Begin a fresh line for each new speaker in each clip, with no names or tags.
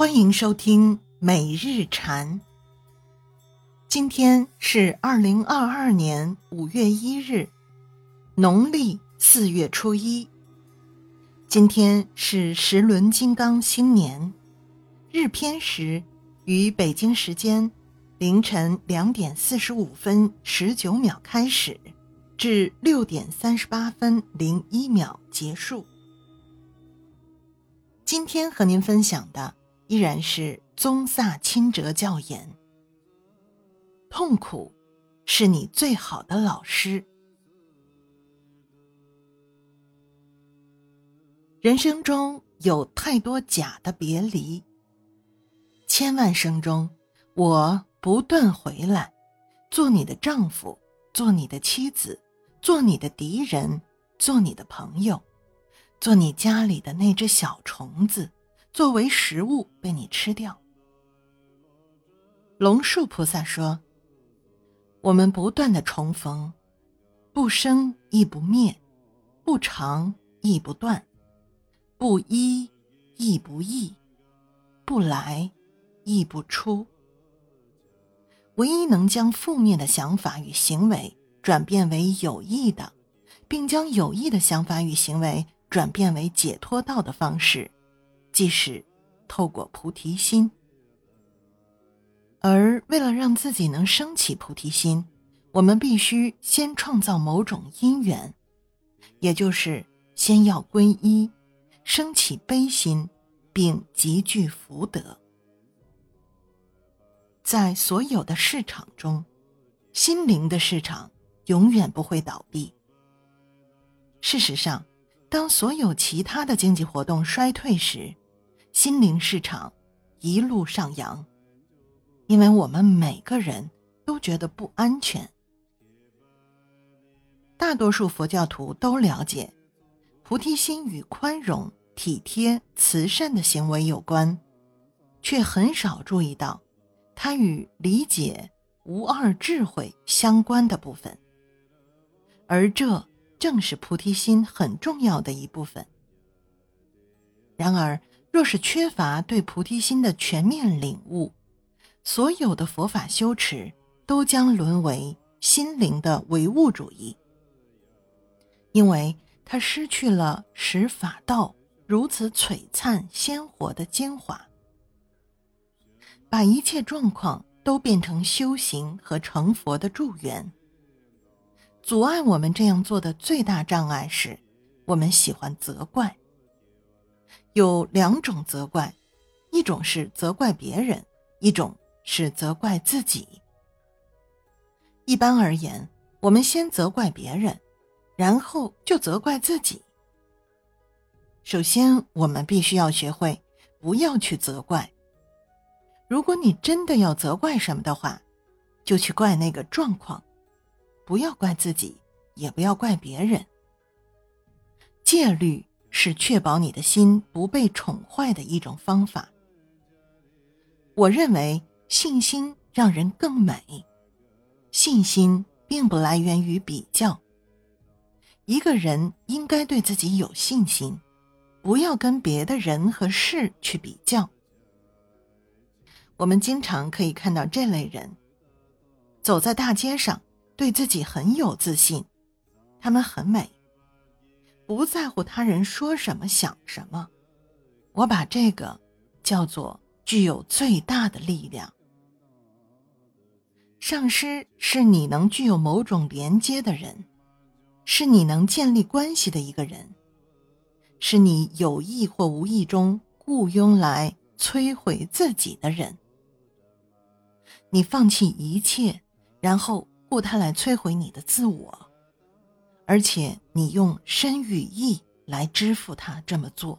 欢迎收听每日禅。今天是二零二二年五月一日，农历四月初一。今天是时轮金刚新年，日偏食于北京时间凌晨两点四十五分十九秒开始，至六点三十八分零一秒结束。今天和您分享的。依然是宗萨钦哲教言：痛苦是你最好的老师。人生中有太多假的别离，千万声中，我不断回来，做你的丈夫，做你的妻子，做你的敌人，做你的朋友，做你家里的那只小虫子。作为食物被你吃掉。龙树菩萨说：“我们不断的重逢，不生亦不灭，不长亦不断，不依亦不异，不来亦不出。唯一能将负面的想法与行为转变为有益的，并将有益的想法与行为转变为解脱道的方式。”即是透过菩提心，而为了让自己能升起菩提心，我们必须先创造某种因缘，也就是先要皈依，升起悲心，并集聚福德。在所有的市场中，心灵的市场永远不会倒闭。事实上，当所有其他的经济活动衰退时，心灵市场一路上扬，因为我们每个人都觉得不安全。大多数佛教徒都了解，菩提心与宽容、体贴、慈善的行为有关，却很少注意到它与理解无二智慧相关的部分，而这正是菩提心很重要的一部分。然而，若是缺乏对菩提心的全面领悟，所有的佛法修持都将沦为心灵的唯物主义，因为它失去了使法道如此璀璨鲜活的精华，把一切状况都变成修行和成佛的助缘。阻碍我们这样做的最大障碍是，我们喜欢责怪。有两种责怪，一种是责怪别人，一种是责怪自己。一般而言，我们先责怪别人，然后就责怪自己。首先，我们必须要学会不要去责怪。如果你真的要责怪什么的话，就去怪那个状况，不要怪自己，也不要怪别人。戒律。是确保你的心不被宠坏的一种方法。我认为信心让人更美，信心并不来源于比较。一个人应该对自己有信心，不要跟别的人和事去比较。我们经常可以看到这类人，走在大街上，对自己很有自信，他们很美。不在乎他人说什么、想什么，我把这个叫做具有最大的力量。上师是你能具有某种连接的人，是你能建立关系的一个人，是你有意或无意中雇佣来摧毁自己的人。你放弃一切，然后雇他来摧毁你的自我。而且你用身与意来支付他这么做。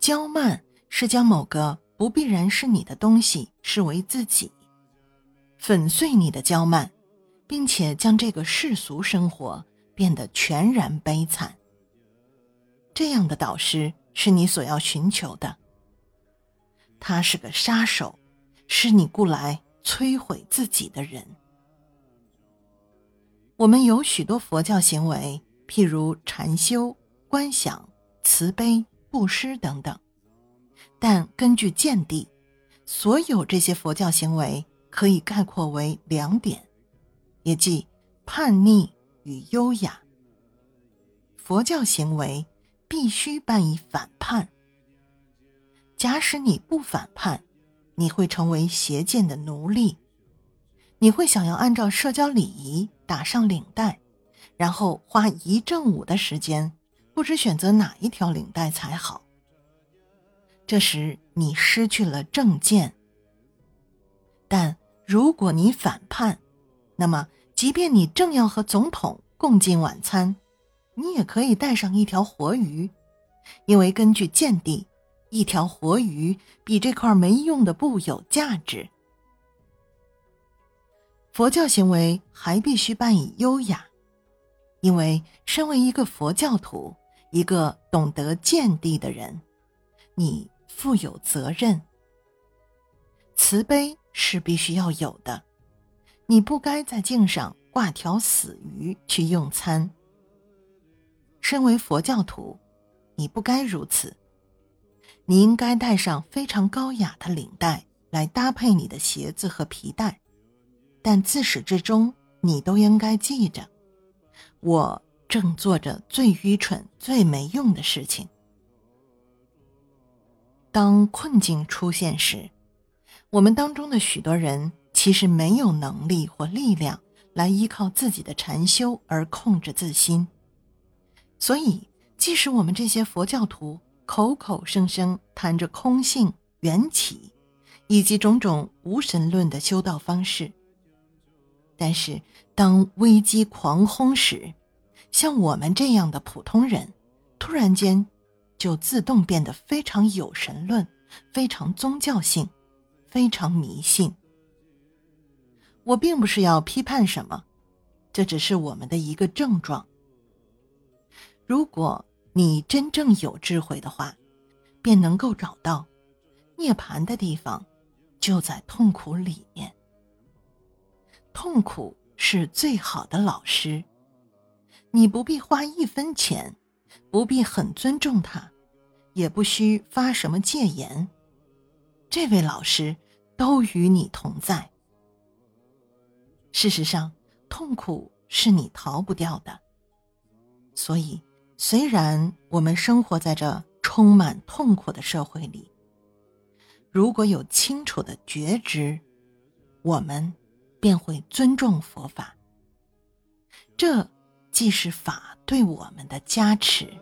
骄慢是将某个不必然是你的东西视为自己，粉碎你的骄慢，并且将这个世俗生活变得全然悲惨。这样的导师是你所要寻求的。他是个杀手，是你雇来摧毁自己的人。我们有许多佛教行为，譬如禅修、观想、慈悲、布施等等，但根据见地，所有这些佛教行为可以概括为两点，也即叛逆与优雅。佛教行为必须伴以反叛。假使你不反叛，你会成为邪见的奴隶。你会想要按照社交礼仪打上领带，然后花一正午的时间，不知选择哪一条领带才好。这时你失去了正见。但如果你反叛，那么即便你正要和总统共进晚餐，你也可以带上一条活鱼，因为根据见地，一条活鱼比这块没用的布有价值。佛教行为还必须伴以优雅，因为身为一个佛教徒，一个懂得见地的人，你负有责任。慈悲是必须要有的，你不该在镜上挂条死鱼去用餐。身为佛教徒，你不该如此，你应该带上非常高雅的领带来搭配你的鞋子和皮带。但自始至终，你都应该记着，我正做着最愚蠢、最没用的事情。当困境出现时，我们当中的许多人其实没有能力或力量来依靠自己的禅修而控制自心。所以，即使我们这些佛教徒口口声声谈着空性、缘起，以及种种无神论的修道方式。但是，当危机狂轰时，像我们这样的普通人，突然间就自动变得非常有神论、非常宗教性、非常迷信。我并不是要批判什么，这只是我们的一个症状。如果你真正有智慧的话，便能够找到涅槃的地方，就在痛苦里面。痛苦是最好的老师，你不必花一分钱，不必很尊重他，也不需发什么戒言，这位老师都与你同在。事实上，痛苦是你逃不掉的，所以虽然我们生活在这充满痛苦的社会里，如果有清楚的觉知，我们。便会尊重佛法，这既是法对我们的加持。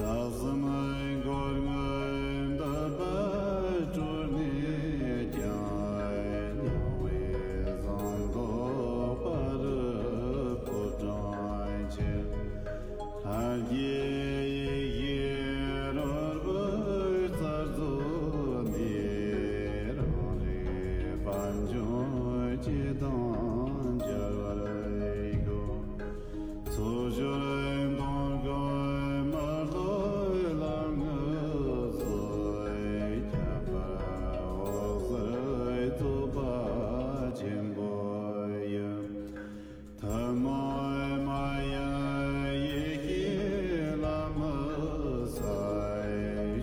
Sazımı gol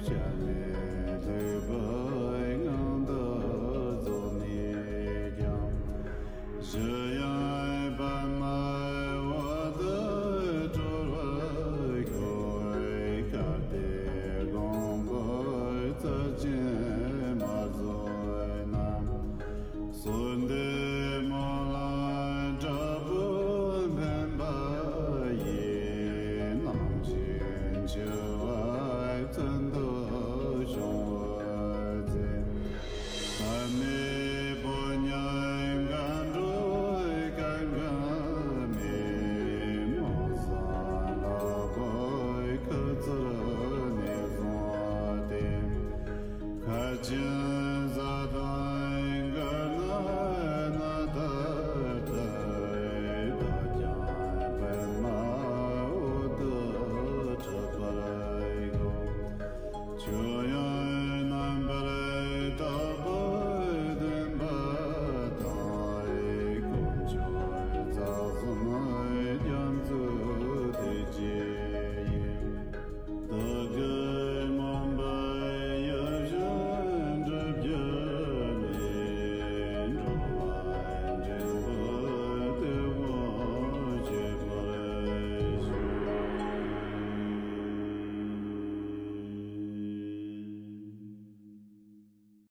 Yeah. Arjuna